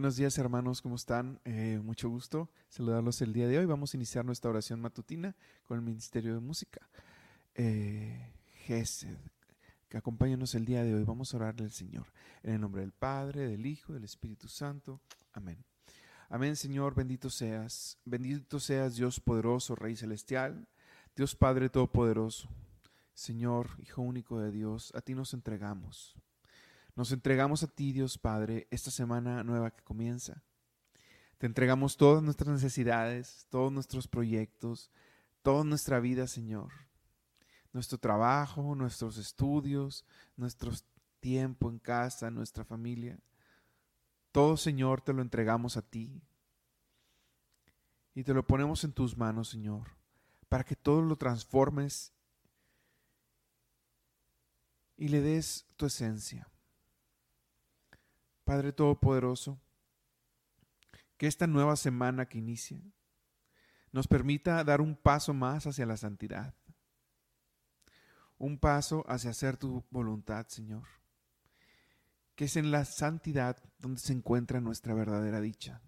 Buenos días hermanos, ¿cómo están? Eh, mucho gusto saludarlos el día de hoy. Vamos a iniciar nuestra oración matutina con el Ministerio de Música. Eh, Gesed, que acompáñanos el día de hoy. Vamos a orarle al Señor. En el nombre del Padre, del Hijo, del Espíritu Santo. Amén. Amén, Señor, bendito seas. Bendito seas, Dios poderoso, Rey celestial, Dios Padre todopoderoso. Señor, Hijo único de Dios, a ti nos entregamos. Nos entregamos a ti, Dios Padre, esta semana nueva que comienza. Te entregamos todas nuestras necesidades, todos nuestros proyectos, toda nuestra vida, Señor. Nuestro trabajo, nuestros estudios, nuestro tiempo en casa, nuestra familia. Todo, Señor, te lo entregamos a ti. Y te lo ponemos en tus manos, Señor, para que todo lo transformes y le des tu esencia. Padre Todopoderoso, que esta nueva semana que inicia nos permita dar un paso más hacia la santidad, un paso hacia hacer tu voluntad, Señor, que es en la santidad donde se encuentra nuestra verdadera dicha,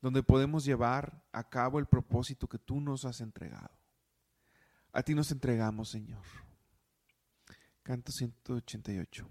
donde podemos llevar a cabo el propósito que tú nos has entregado. A ti nos entregamos, Señor. Canto 188.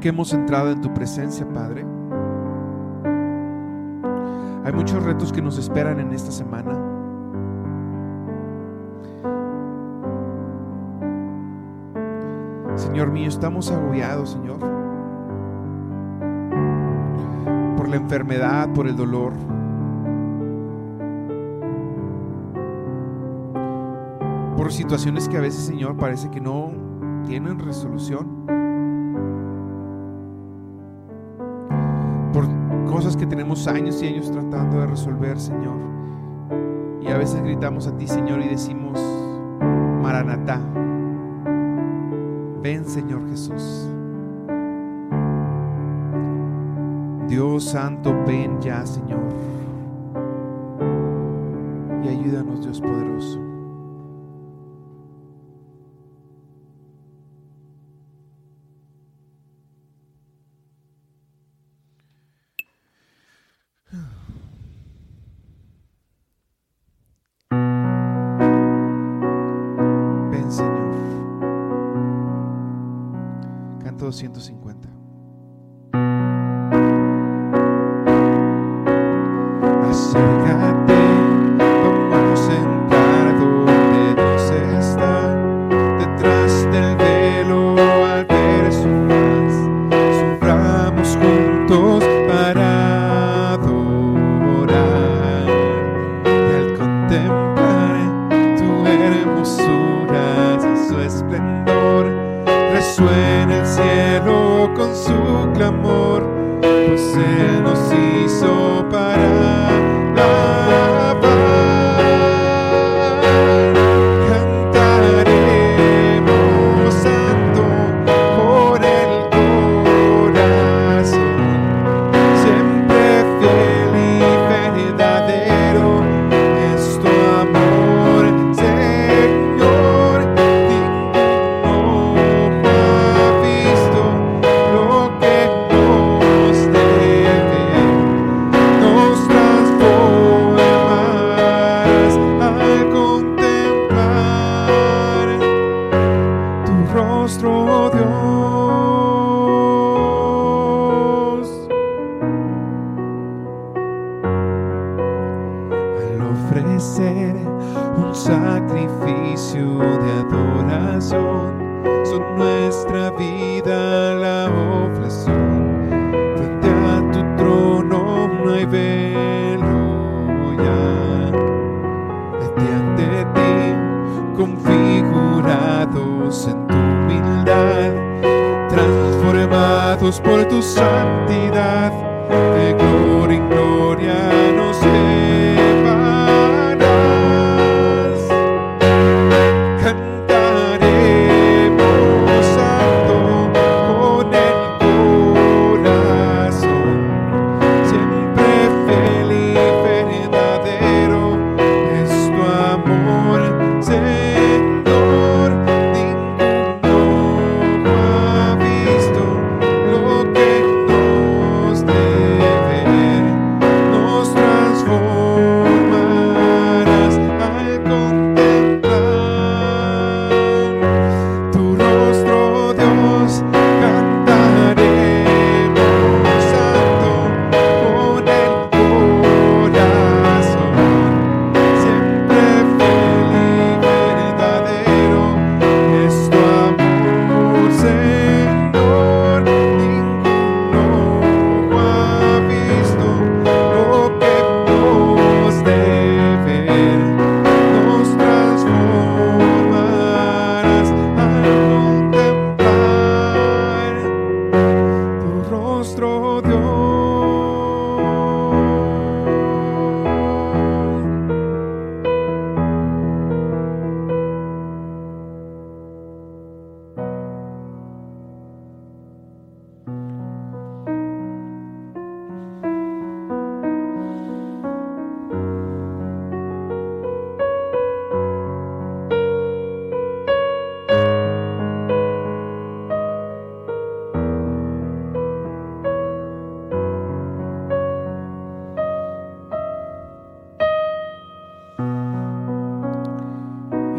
Que hemos entrado en tu presencia, Padre, hay muchos retos que nos esperan en esta semana. Señor mío, estamos agobiados, Señor, por la enfermedad, por el dolor. Por situaciones que a veces, Señor, parece que no tienen resolución. Que tenemos años y años tratando de resolver, Señor. Y a veces gritamos a ti, Señor, y decimos, Maranatá. Ven Señor Jesús. Dios Santo, ven ya Señor. Y ayúdanos Dios poderoso. 150. Por tu santidad,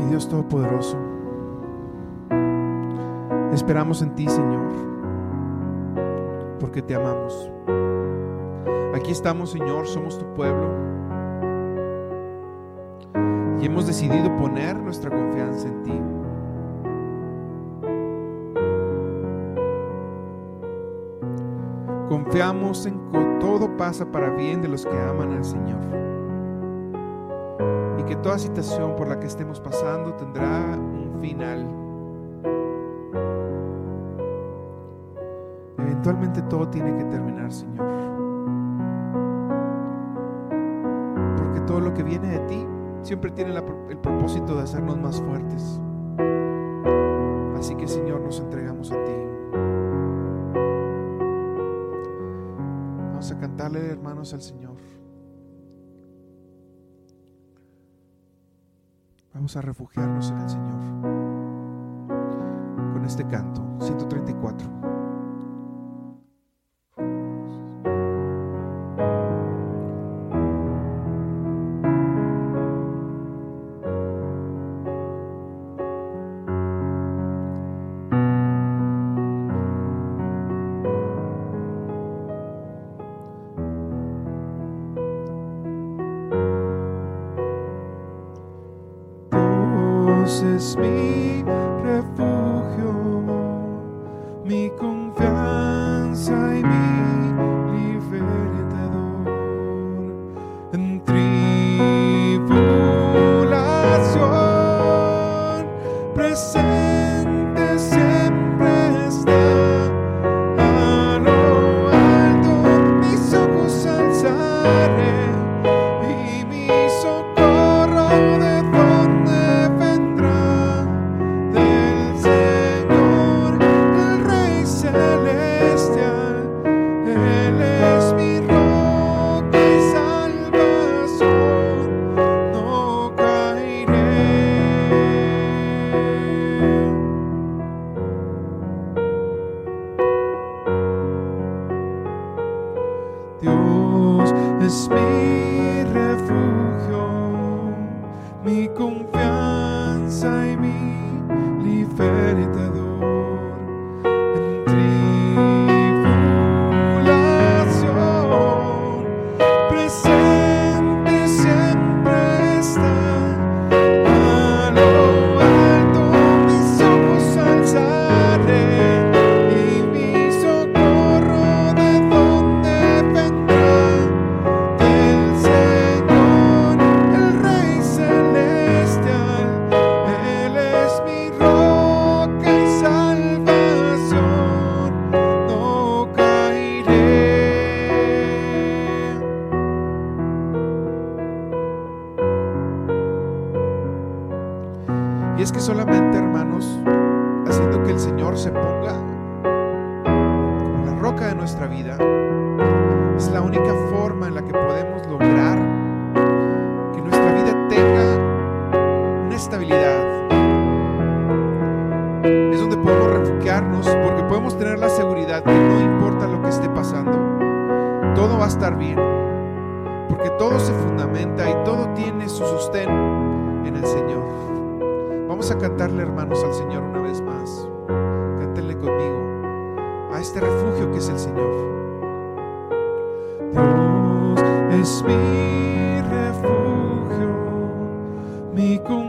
Dios Todopoderoso, esperamos en ti, Señor, porque te amamos. Aquí estamos, Señor, somos tu pueblo y hemos decidido poner nuestra confianza en ti. Confiamos en que todo pasa para bien de los que aman al Señor que toda situación por la que estemos pasando tendrá un final. Eventualmente todo tiene que terminar, Señor. Porque todo lo que viene de ti siempre tiene el propósito de hacernos más fuertes. Así que, Señor, nos entregamos a ti. Vamos a cantarle, hermanos, al Señor. Vamos a refugiarnos en el Señor. Con este canto, 134. al Señor una vez más. Cántenle conmigo a este refugio que es el Señor. Dios es mi refugio, mi cumpleaños.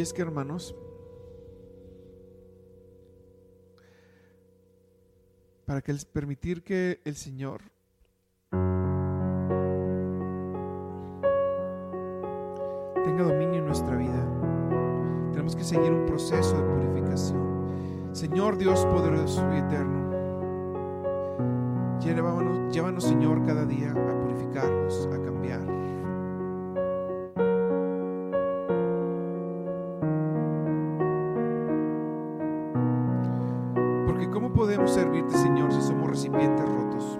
Y es que, hermanos, para que el, permitir que el Señor tenga dominio en nuestra vida, tenemos que seguir un proceso de purificación. Señor Dios poderoso y eterno, llévanos Señor cada día a purificarnos, a cambiar. podemos servirte, Señor, si somos recipientes rotos?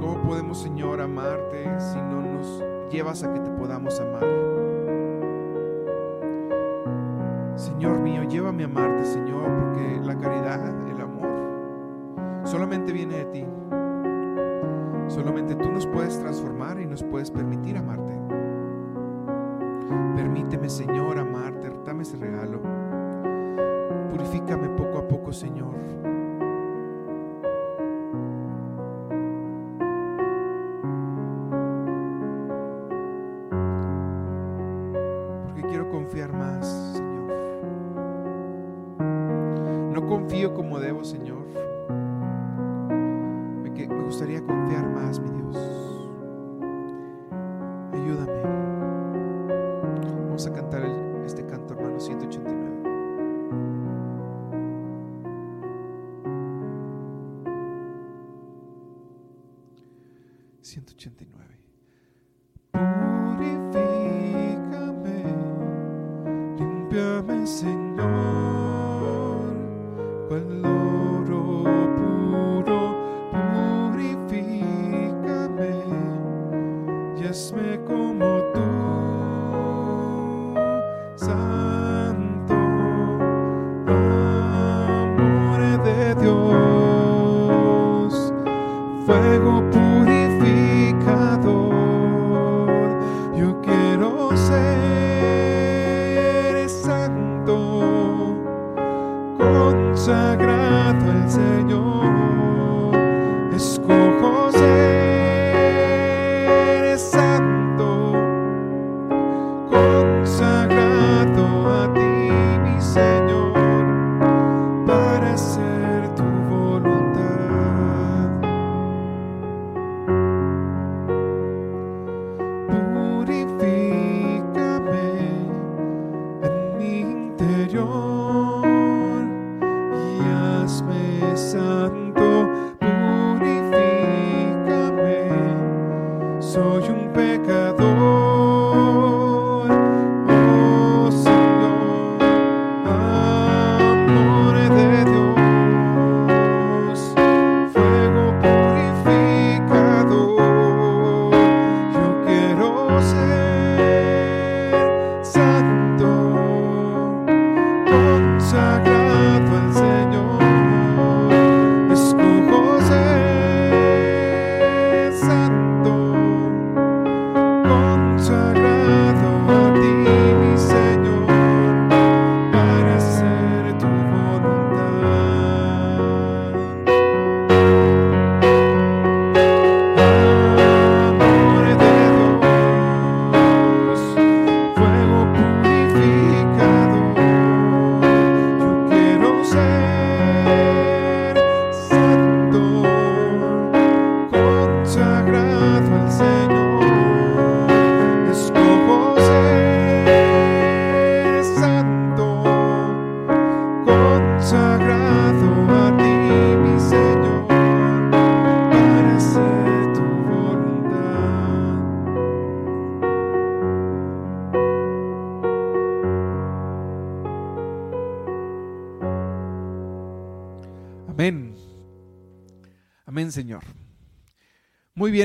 ¿Cómo podemos, Señor, amarte si no nos llevas a que te podamos amar? Señor mío, llévame a amarte, Señor, porque la caridad, el amor, solamente viene de ti. Solamente tú nos puedes transformar y nos puedes permitir amarte. Permíteme, Señor, amarte. Dame ese regalo. Purifícame poco a poco, Señor. ...189... Purifícame... ...límpiame, Señor...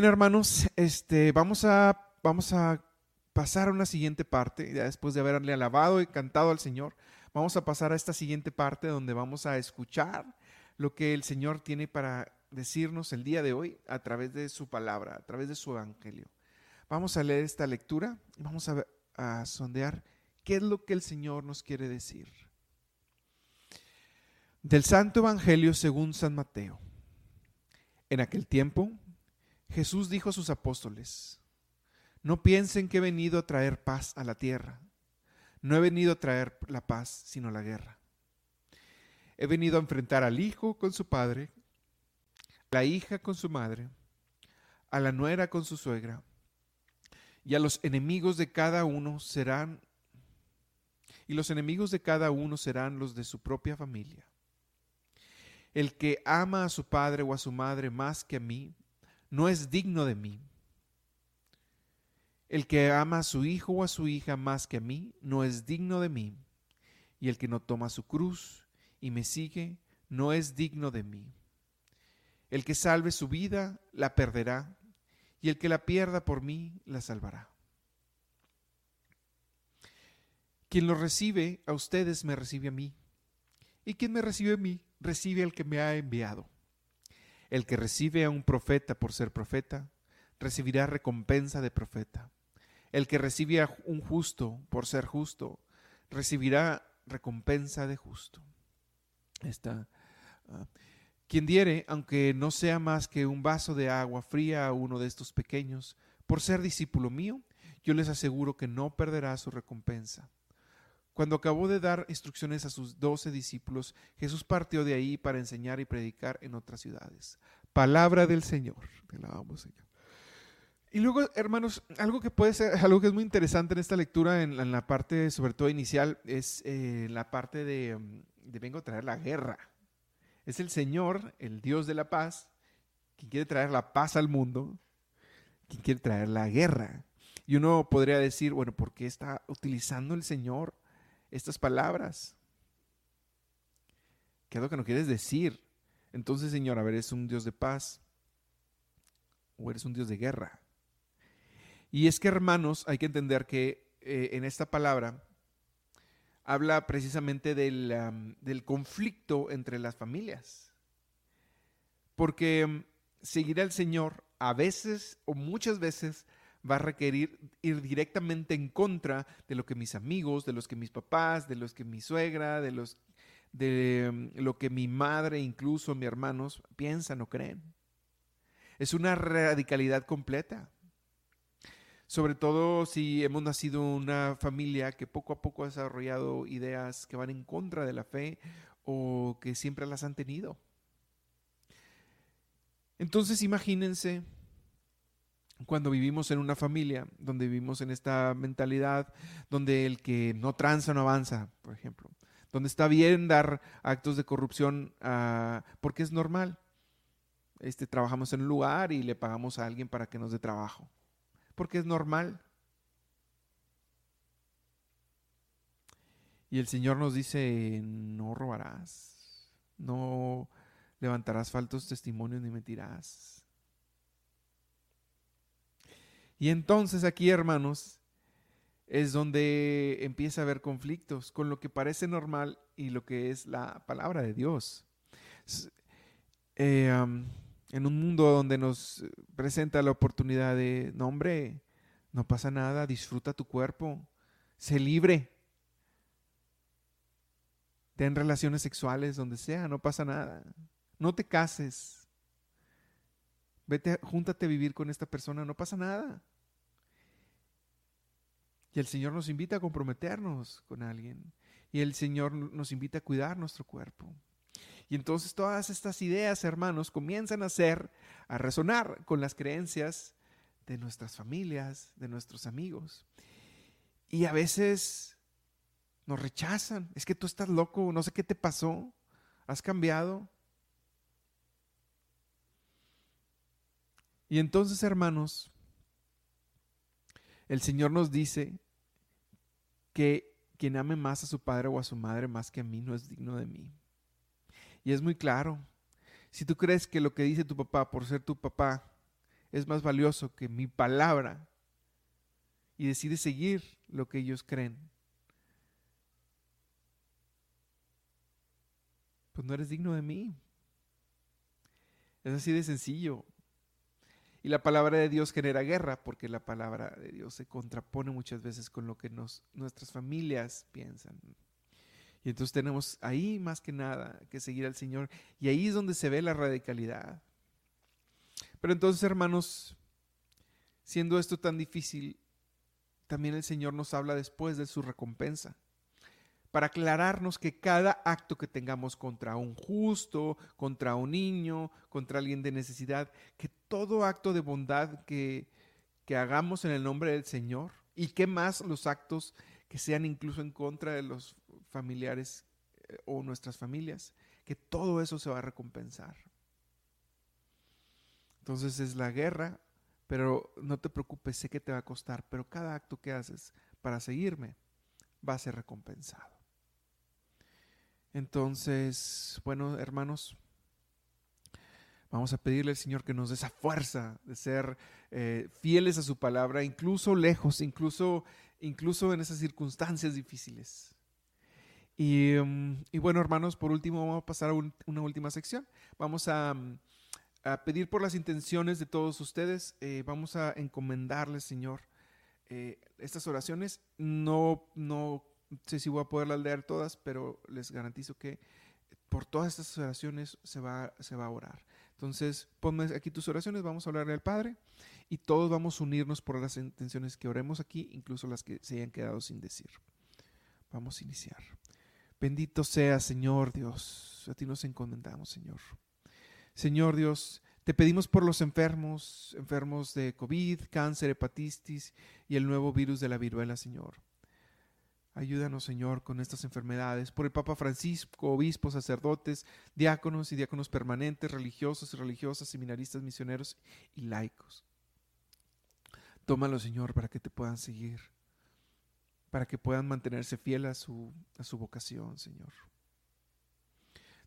hermanos. Este, vamos a, vamos a pasar a una siguiente parte. Ya después de haberle alabado y cantado al Señor, vamos a pasar a esta siguiente parte donde vamos a escuchar lo que el Señor tiene para decirnos el día de hoy a través de su palabra, a través de su evangelio. Vamos a leer esta lectura y vamos a sondear qué es lo que el Señor nos quiere decir. Del Santo Evangelio según San Mateo. En aquel tiempo, Jesús dijo a sus apóstoles, no piensen que he venido a traer paz a la tierra. No he venido a traer la paz, sino la guerra. He venido a enfrentar al hijo con su padre, a la hija con su madre, a la nuera con su suegra, y a los enemigos de cada uno serán, y los enemigos de cada uno serán los de su propia familia. El que ama a su padre o a su madre más que a mí, no es digno de mí. El que ama a su hijo o a su hija más que a mí, no es digno de mí. Y el que no toma su cruz y me sigue, no es digno de mí. El que salve su vida, la perderá, y el que la pierda por mí, la salvará. Quien lo recibe a ustedes me recibe a mí. Y quien me recibe a mí, recibe al que me ha enviado. El que recibe a un profeta por ser profeta, recibirá recompensa de profeta. El que recibe a un justo por ser justo, recibirá recompensa de justo. Está. Ah, quien diere, aunque no sea más que un vaso de agua fría a uno de estos pequeños, por ser discípulo mío, yo les aseguro que no perderá su recompensa. Cuando acabó de dar instrucciones a sus doce discípulos, Jesús partió de ahí para enseñar y predicar en otras ciudades. Palabra del Señor. Te Señor. Y luego, hermanos, algo que puede ser, algo que es muy interesante en esta lectura, en, la parte, sobre todo inicial, es eh, la parte de, de vengo a traer la guerra. Es el Señor, el Dios de la paz, quien quiere traer la paz al mundo, quien quiere traer la guerra. Y uno podría decir, bueno, ¿por qué está utilizando el Señor estas palabras? ¿Qué es lo que no quieres decir? Entonces, Señor, a ver, ¿eres un Dios de paz o eres un Dios de guerra? Y es que, hermanos, hay que entender que eh, en esta palabra habla precisamente del, del, conflicto entre las familias. Porque mm, seguir al Señor a veces o muchas veces va a requerir ir directamente en contra de lo que mis amigos, de los que mis papás, de los que mi suegra, de los de mm, lo que mi madre, incluso mis hermanos piensan o creen. Es una radicalidad completa sobre todo si hemos nacido una familia que poco a poco ha desarrollado ideas que van en contra de la fe o que siempre las han tenido. Entonces imagínense cuando vivimos en una familia, donde vivimos en esta mentalidad, donde el que no tranza no avanza, por ejemplo, donde está bien dar actos de corrupción uh, porque es normal. Este, trabajamos en un lugar y le pagamos a alguien para que nos dé trabajo porque es normal. Y el Señor nos dice, no robarás, no levantarás faltos testimonios ni mentirás. Y entonces aquí, hermanos, es donde empieza a haber conflictos con lo que parece normal y lo que es la palabra de Dios. Eh, en un mundo donde nos presenta la oportunidad de, no hombre, no pasa nada, disfruta tu cuerpo, sé libre, ten relaciones sexuales donde sea, no pasa nada, no te cases, vete, júntate a vivir con esta persona, no pasa nada. Y el Señor nos invita a comprometernos con alguien. Y el Señor nos invita a cuidar nuestro cuerpo. Y entonces todas estas ideas, hermanos, comienzan a ser, a resonar con las creencias de nuestras familias, de nuestros amigos. Y a veces nos rechazan. Es que tú estás loco, no sé qué te pasó, has cambiado. Y entonces, hermanos, el Señor nos dice que quien ame más a su padre o a su madre más que a mí no es digno de mí. Y es muy claro. Si tú crees que lo que dice tu papá por ser tu papá es más valioso que mi palabra y decides seguir lo que ellos creen, pues no eres digno de mí. Es así de sencillo. Y la palabra de Dios genera guerra porque la palabra de Dios se contrapone muchas veces con lo que nos, nuestras familias piensan. Y entonces tenemos ahí más que nada que seguir al Señor. Y ahí es donde se ve la radicalidad. Pero entonces, hermanos, siendo esto tan difícil, también el Señor nos habla después de su recompensa. Para aclararnos que cada acto que tengamos contra un justo, contra un niño, contra alguien de necesidad, que todo acto de bondad que, que hagamos en el nombre del Señor, y que más los actos que sean incluso en contra de los familiares eh, o nuestras familias, que todo eso se va a recompensar. Entonces es la guerra, pero no te preocupes, sé que te va a costar, pero cada acto que haces para seguirme va a ser recompensado. Entonces, bueno, hermanos, Vamos a pedirle al Señor que nos dé esa fuerza de ser eh, fieles a su palabra, incluso lejos, incluso, incluso en esas circunstancias difíciles. Y, mm, bueno, hermanos, por último vamos a pasar a una última sección. Vamos a, mm, a, pedir por las intenciones de todos ustedes. Eh, vamos a encomendarles, Señor, eh, estas oraciones. No, no sé si voy a poderlas leer todas, pero les garantizo que por todas estas oraciones se va, se va a orar. Entonces, ponme aquí tus oraciones, vamos a hablarle al Padre y todos vamos a unirnos por las intenciones que oremos aquí, incluso las que se hayan quedado sin decir. Vamos a iniciar. Bendito sea, Señor Dios. A ti nos encomendamos, Señor. Señor Dios, te pedimos por los enfermos, enfermos de COVID, cáncer, hepatitis y el nuevo virus de la viruela, Señor. Ayúdanos, Señor, con estas enfermedades. Por el Papa Francisco, obispos, sacerdotes, diáconos y diáconos permanentes, religiosos y religiosas, seminaristas, misioneros y laicos. Tómalo, Señor, para que te puedan seguir, para que puedan mantenerse fieles a su, a su vocación, Señor.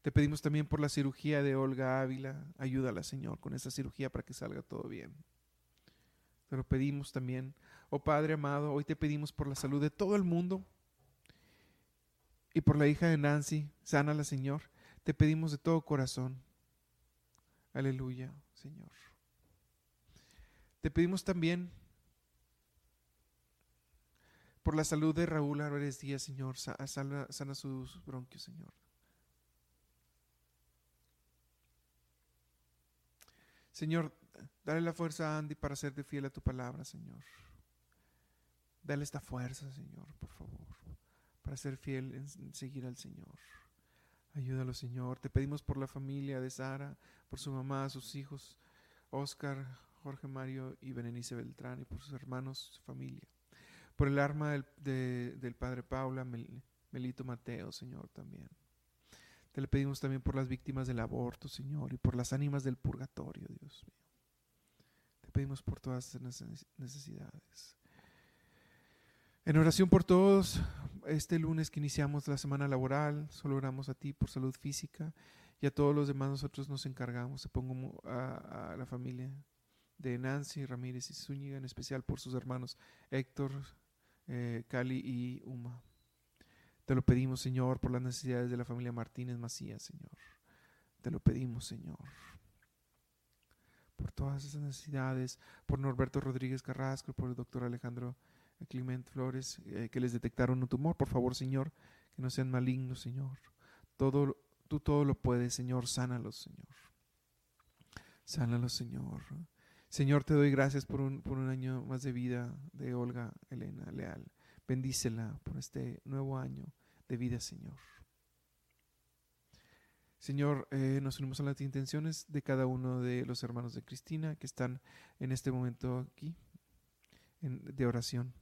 Te pedimos también por la cirugía de Olga Ávila. Ayúdala, Señor, con esa cirugía para que salga todo bien. Te lo pedimos también. Oh Padre amado, hoy te pedimos por la salud de todo el mundo y por la hija de Nancy, sánala, Señor. Te pedimos de todo corazón. Aleluya, Señor. Te pedimos también por la salud de Raúl Álvarez Díaz, Señor. Sana, sana sus bronquios, Señor. Señor, dale la fuerza a Andy para serte fiel a tu palabra, Señor. Dale esta fuerza, Señor, por favor para ser fiel en seguir al Señor. Ayúdalo, Señor. Te pedimos por la familia de Sara, por su mamá, sus hijos, Oscar, Jorge Mario y Berenice Beltrán, y por sus hermanos, su familia. Por el arma del, Padre Paula, Melito Mateo, Señor, también. Te le pedimos también por las víctimas del aborto, Señor, y por las ánimas del purgatorio, Dios mío. Te pedimos por todas estas necesidades. En oración por todos, este lunes que iniciamos la semana laboral, solo oramos a ti por salud física y a todos los demás nosotros nos encargamos. Te pongo a, la familia de Nancy Ramírez y Zúñiga, en especial por sus hermanos Héctor, eh, Cali y Uma. Te lo pedimos, Señor, por las necesidades de la familia Martínez Macías, Señor. Te lo pedimos, Señor. Por todas esas necesidades, por Norberto Rodríguez Carrasco, por el doctor Alejandro Clement Flores, eh, que les detectaron un tumor. Por favor, Señor, que no sean malignos, Señor. Todo, tú todo lo puedes, Señor. Sánalos, Señor. Sánalos, Señor. Señor, te doy gracias por un, por un año más de vida de Olga Elena Leal. Bendícela por este nuevo año de vida, Señor. Señor, eh, nos unimos a las intenciones de cada uno de los hermanos de Cristina que están en este momento aquí de oración.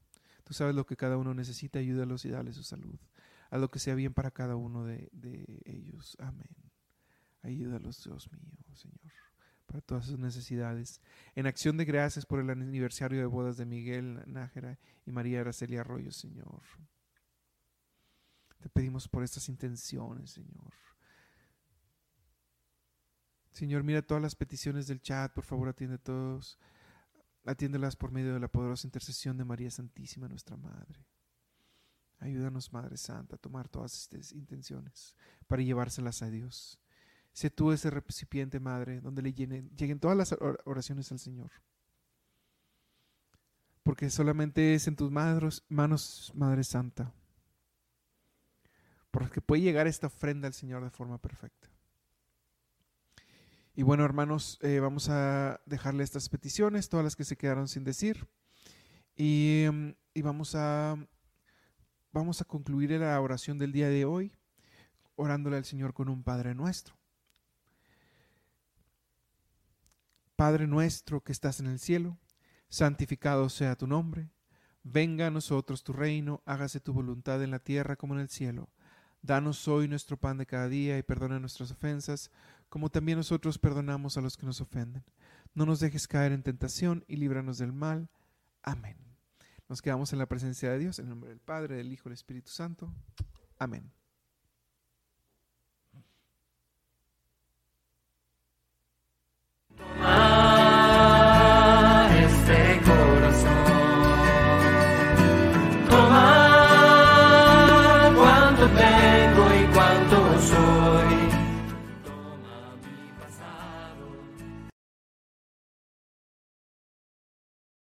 Tú sabes lo que cada uno necesita, ayúdalos y dale su salud. a lo que sea bien para cada uno de, ellos. Amén. Ayúdalos, Dios mío, Señor, para todas sus necesidades. En acción de gracias por el aniversario de bodas de Miguel Nájera y María Araceli Arroyo, Señor. Te pedimos por estas intenciones, Señor. Señor, mira todas las peticiones del chat, por favor atiende a todos Atiéndelas por medio de la poderosa intercesión de María Santísima, nuestra Madre. Ayúdanos, Madre Santa, a tomar todas estas intenciones para llevárselas a Dios. Sé tú ese recipiente, Madre, donde le lleguen todas las oraciones al Señor. Porque solamente es en tus manos, Madre Santa, porque puede llegar esta ofrenda al Señor de forma perfecta. Y bueno, hermanos, eh, vamos a dejarle estas peticiones, todas las que se quedaron sin decir. Y, mm, vamos, a, vamos a concluir la oración del día de hoy, orándole al Señor con un Padre nuestro. Padre nuestro que estás en el cielo, santificado sea tu nombre. Venga a nosotros tu reino, hágase tu voluntad en la tierra como en el cielo. Danos hoy nuestro pan de cada día y perdona nuestras ofensas como también nosotros perdonamos a los que nos ofenden. No nos dejes caer en tentación y líbranos del mal. Amén. Nos quedamos en la presencia de Dios, en el nombre del Padre, del Hijo y del Espíritu Santo. Amén.